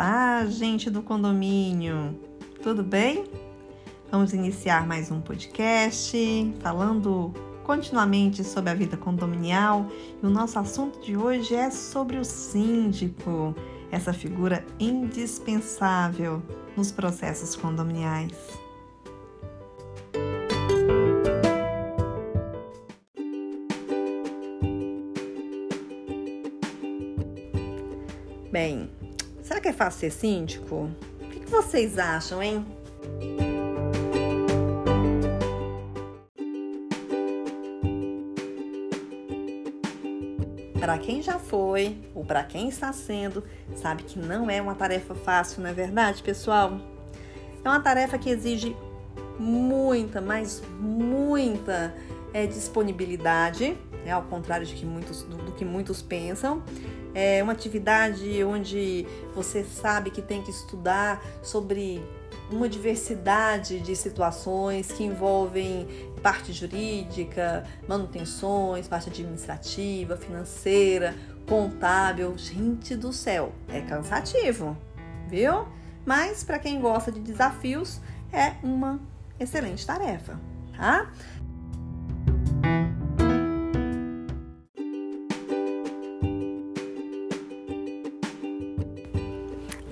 Olá, gente do condomínio, tudo bem? Vamos iniciar mais um podcast falando continuamente sobre a vida condominial e o nosso assunto de hoje é sobre o síndico, essa figura indispensável nos processos condominiais. Fácil ser síndico? O que vocês acham, hein? Para quem já foi ou para quem está sendo, sabe que não é uma tarefa fácil, não é verdade, pessoal? É uma tarefa que exige muita, mas muita é, disponibilidade, né, ao contrário de que muitos, do, do que muitos pensam. É uma atividade onde você sabe que tem que estudar sobre uma diversidade de situações que envolvem parte jurídica, manutenções, parte administrativa, financeira, contábil. Gente do céu, é cansativo, viu? Mas para quem gosta de desafios, é uma excelente tarefa, tá?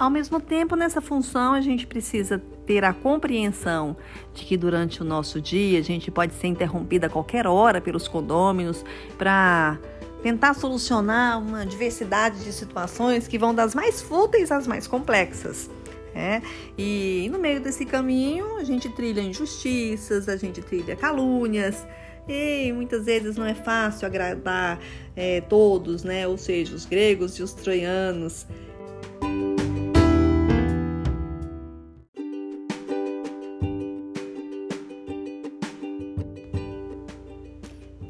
Ao mesmo tempo, nessa função, a gente precisa ter a compreensão de que durante o nosso dia a gente pode ser interrompida a qualquer hora pelos condôminos para tentar solucionar uma diversidade de situações que vão das mais fúteis às mais complexas. É? E no meio desse caminho a gente trilha injustiças, a gente trilha calúnias, e muitas vezes não é fácil agradar é, todos, né? Ou seja, os gregos e os troianos.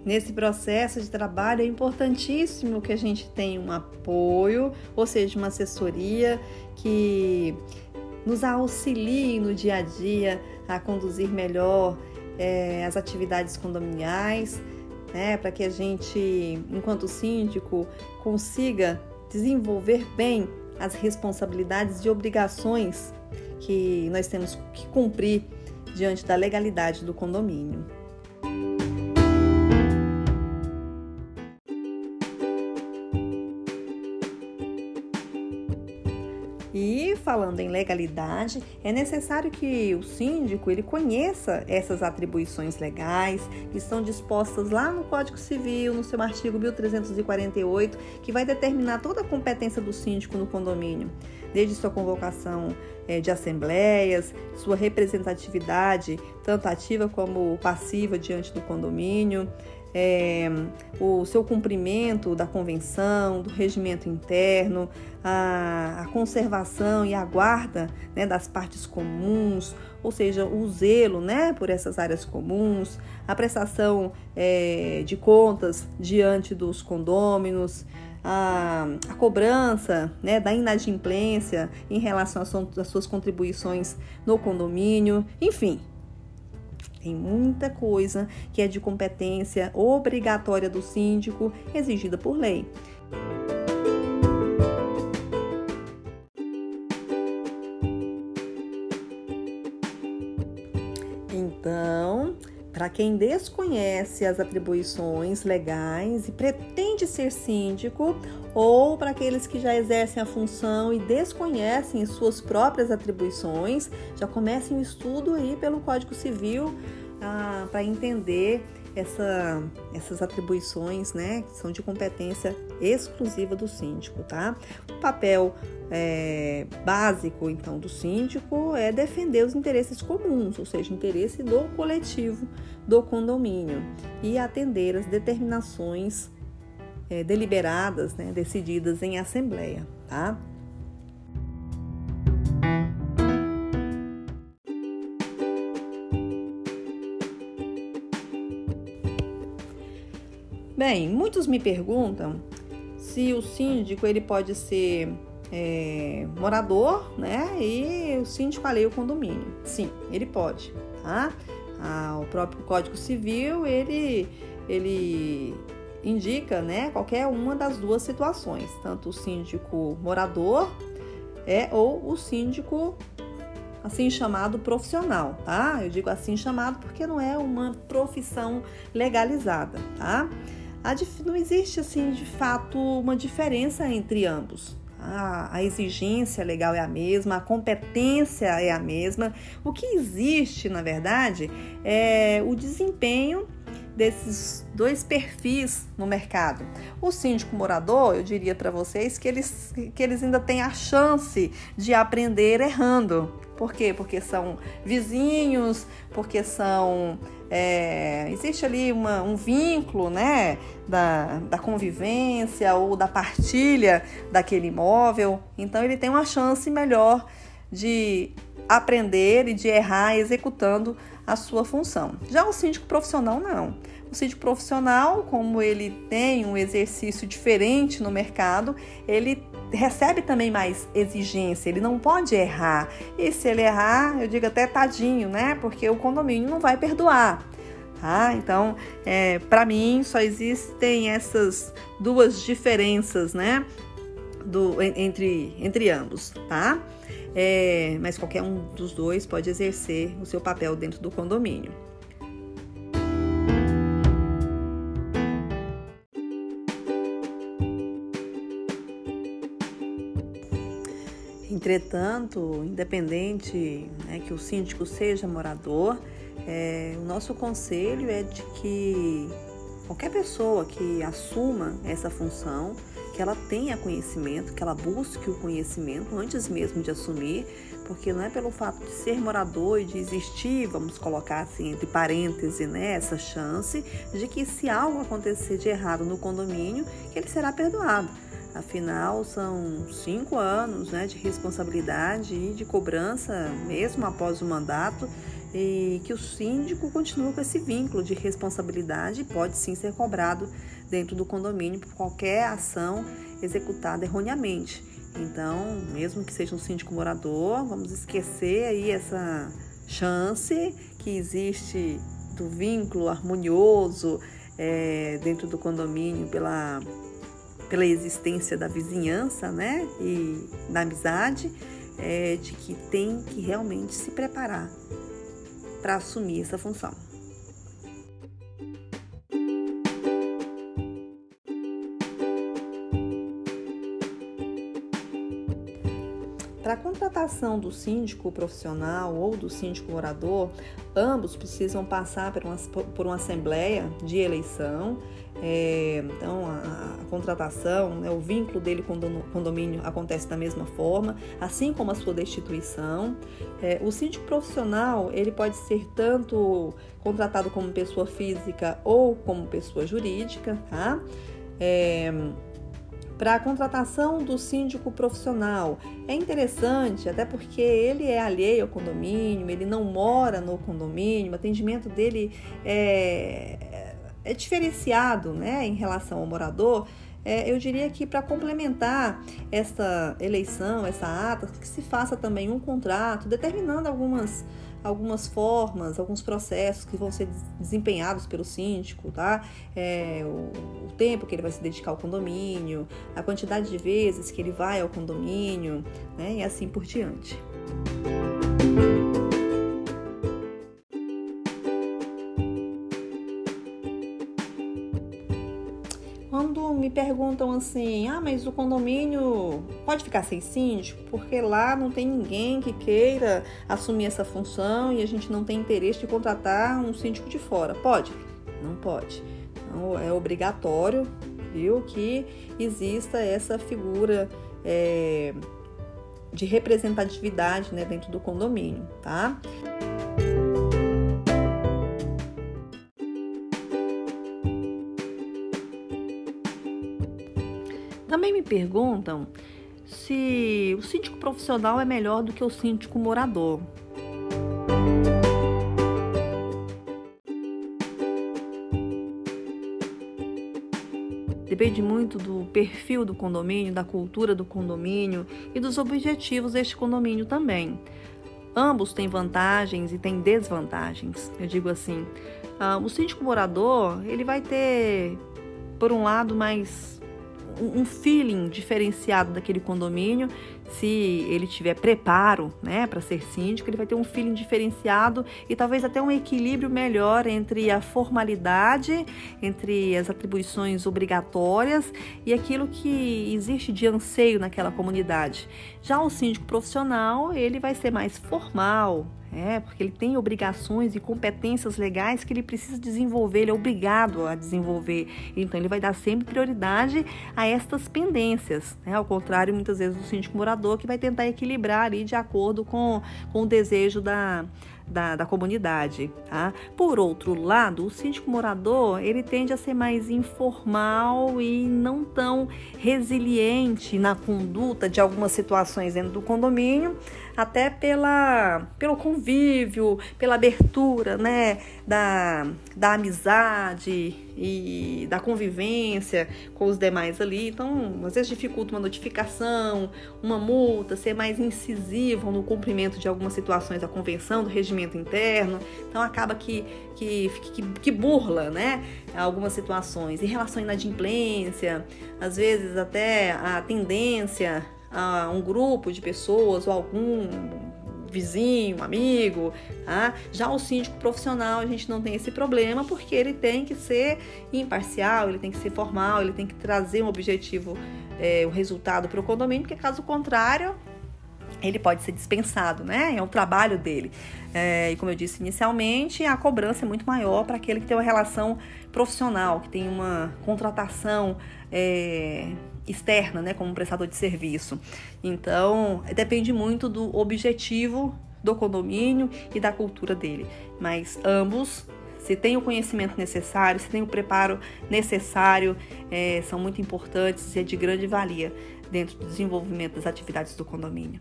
Nesse processo de trabalho é importantíssimo que a gente tenha um apoio, ou seja, uma assessoria que nos auxilie no dia a dia a conduzir melhor é, as atividades condominiais, né, para que a gente, enquanto síndico, consiga desenvolver bem as responsabilidades e obrigações que nós temos que cumprir diante da legalidade do condomínio. Falando em legalidade, é necessário que o síndico ele conheça essas atribuições legais que estão dispostas lá no Código Civil, no seu artigo 1348, que vai determinar toda a competência do síndico no condomínio, desde sua convocação é, de assembleias, sua representatividade, tanto ativa como passiva diante do condomínio, é, o seu cumprimento da convenção, do regimento interno, a, a conservação e a guarda né, das partes comuns, ou seja, o zelo né, por essas áreas comuns, a prestação é, de contas diante dos condôminos, a, a, cobrança né, da inadimplência em relação às suas contribuições no condomínio, enfim, tem muita coisa que é de competência obrigatória do síndico, exigida por lei. Então, para quem desconhece as atribuições legais e pretende ser síndico, ou para aqueles que já exercem a função e desconhecem suas próprias atribuições, já comecem o estudo aí pelo Código Civil ah, para entender essa, essas atribuições, né, que são de competência exclusiva do síndico, tá? O papel é, básico, então, do síndico é defender os interesses comuns, ou seja, interesse do coletivo do condomínio e atender as determinações é, deliberadas, né, decididas em assembleia, tá? Bem, muitos me perguntam se o síndico ele pode ser é, morador, né? E o síndico alheia o condomínio. Sim, ele pode, tá? Ah, o próprio Código Civil ele ele indica, né? Qualquer uma das duas situações, tanto o síndico morador é ou o síndico assim chamado profissional, tá? Eu digo assim chamado porque não é uma profissão legalizada, tá? não existe assim de fato uma diferença entre ambos. A, a exigência legal é a mesma, a competência é a mesma. O que existe, na verdade, é o desempenho desses dois perfis no mercado. O síndico morador, eu diria para vocês que eles, que eles ainda têm a chance de aprender errando. Por quê? Porque são vizinhos, porque são. É, existe ali uma, um vínculo né, da, da convivência ou da partilha daquele imóvel. Então ele tem uma chance melhor de aprender e de errar executando a sua função. Já o síndico profissional, não. O síndico profissional, como ele tem um exercício diferente no mercado, ele recebe também mais exigência, ele não pode errar. E se ele errar, eu digo até tadinho, né? Porque o condomínio não vai perdoar. Tá? Então, é, para mim, só existem essas duas diferenças, né? Do, entre, entre ambos, tá? É, mas qualquer um dos dois pode exercer o seu papel dentro do condomínio. Entretanto, independente né, que o síndico seja morador, é, o nosso conselho é de que qualquer pessoa que assuma essa função que ela tenha conhecimento, que ela busque o conhecimento antes mesmo de assumir, porque não é pelo fato de ser morador e de existir, vamos colocar assim entre parênteses, né, essa chance de que se algo acontecer de errado no condomínio, que ele será perdoado. Afinal, são cinco anos né, de responsabilidade e de cobrança, mesmo após o mandato, e que o síndico continua com esse vínculo de responsabilidade e pode sim ser cobrado dentro do condomínio por qualquer ação executada erroneamente. Então, mesmo que seja um síndico morador, vamos esquecer aí essa chance que existe do vínculo harmonioso é, dentro do condomínio pela, pela existência da vizinhança, né, e da amizade, é, de que tem que realmente se preparar para assumir essa função. Para a contratação do síndico profissional ou do síndico morador, ambos precisam passar por uma, por uma assembleia de eleição. É, então, a, a contratação, né, o vínculo dele com o condomínio acontece da mesma forma, assim como a sua destituição. É, o síndico profissional ele pode ser tanto contratado como pessoa física ou como pessoa jurídica, tá? É, para a contratação do síndico profissional. É interessante, até porque ele é alheio ao condomínio, ele não mora no condomínio, o atendimento dele é, é diferenciado né, em relação ao morador. É, eu diria que para complementar essa eleição, essa ata, que se faça também um contrato determinando algumas algumas formas, alguns processos que vão ser desempenhados pelo síndico, tá? É, o, o, tempo que ele vai se dedicar ao condomínio, a quantidade de vezes que ele vai ao condomínio, né? E assim por diante. Perguntam assim: ah, mas o condomínio pode ficar sem síndico? Porque lá não tem ninguém que queira assumir essa função e a gente não tem interesse de contratar um síndico de fora. Pode? Não pode. Então, é obrigatório, viu, que exista essa figura. É, de representatividade né, dentro do condomínio, tá? Perguntam se o síndico profissional é melhor do que o síndico morador. Depende muito do perfil do condomínio, da cultura do condomínio e dos objetivos deste condomínio também. Ambos têm vantagens e têm desvantagens. Eu digo assim, uh, o síndico morador ele vai ter, por um lado, mais um feeling diferenciado daquele condomínio. Se ele tiver preparo né, para ser síndico, ele vai ter um feeling diferenciado e talvez até um equilíbrio melhor entre a formalidade, entre as atribuições obrigatórias e aquilo que existe de anseio naquela comunidade. Já o síndico profissional, ele vai ser mais formal, é, porque ele tem obrigações e competências legais que ele precisa desenvolver, ele é obrigado a desenvolver. Então, ele vai dar sempre prioridade a estas pendências, né? ao contrário, muitas vezes, do síndico morador, que vai tentar equilibrar ali de acordo com, com o desejo da, da, da, comunidade. Tá? Por outro lado, o síndico morador ele tende a ser mais informal e não tão resiliente na conduta de algumas situações dentro do condomínio, até pela, pelo convívio, pela abertura né, da, da amizade e da convivência com os demais ali. Então, às vezes dificulta uma notificação, uma multa, ser mais incisivo no cumprimento de algumas situações da convenção, do regimento interno. Então, acaba que, que, que, que burla né, algumas situações. Em relação à inadimplência, às vezes até a tendência a um grupo de pessoas ou algum vizinho, amigo, tá? Já o síndico profissional, a gente não tem esse problema porque ele tem que ser imparcial, ele tem que ser formal, ele tem que trazer um objetivo, é, um resultado para o condomínio, porque caso contrário, ele pode ser dispensado, né? É o trabalho dele. É, e como eu disse inicialmente, a cobrança é muito maior para aquele que tem uma relação profissional, que tem uma contratação é, externa, né, como prestador de serviço. Então, depende muito do objetivo do condomínio e da cultura dele. Mas ambos, se tem o conhecimento necessário, se tem o preparo necessário, é, são muito importantes e é de grande valia dentro do desenvolvimento das atividades do condomínio.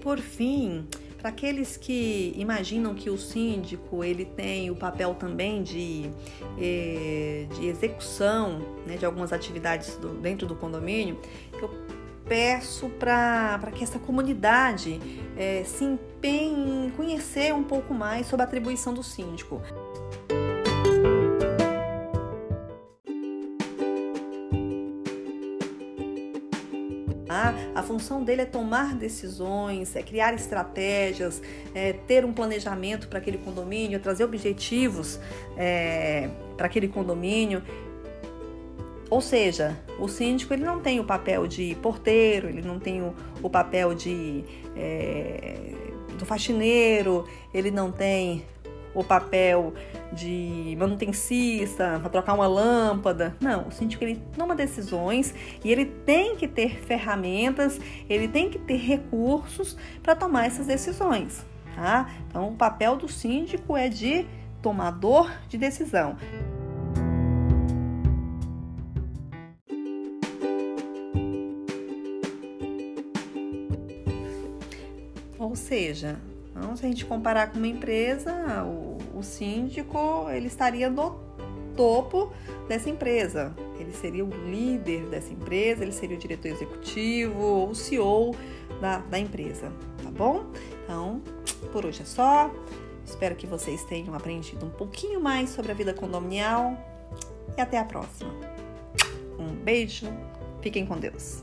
Por fim, para aqueles que imaginam que o síndico ele tem o papel também de, eh, de execução né, de algumas atividades do, dentro do condomínio, eu peço para que essa comunidade eh, se empenhe em conhecer um pouco mais sobre a atribuição do síndico. A função dele é tomar decisões, é criar estratégias, é ter um planejamento para aquele condomínio, trazer objetivos é, para aquele condomínio. Ou seja, o síndico ele não tem o papel de porteiro, ele não tem o, o papel de é, do faxineiro, ele não tem o papel de manutencista, para trocar uma lâmpada. Não, o síndico ele toma decisões e ele tem que ter ferramentas, ele tem que ter recursos para tomar essas decisões, tá? Então, o papel do síndico é de tomador de decisão. Ou seja, então, se a gente comparar com uma empresa, o, o síndico ele estaria no topo dessa empresa. Ele seria o líder dessa empresa, ele seria o diretor executivo ou o CEO da, da empresa, tá bom? Então, por hoje é só. Espero que vocês tenham aprendido um pouquinho mais sobre a vida condominial e até a próxima. Um beijo, fiquem com Deus.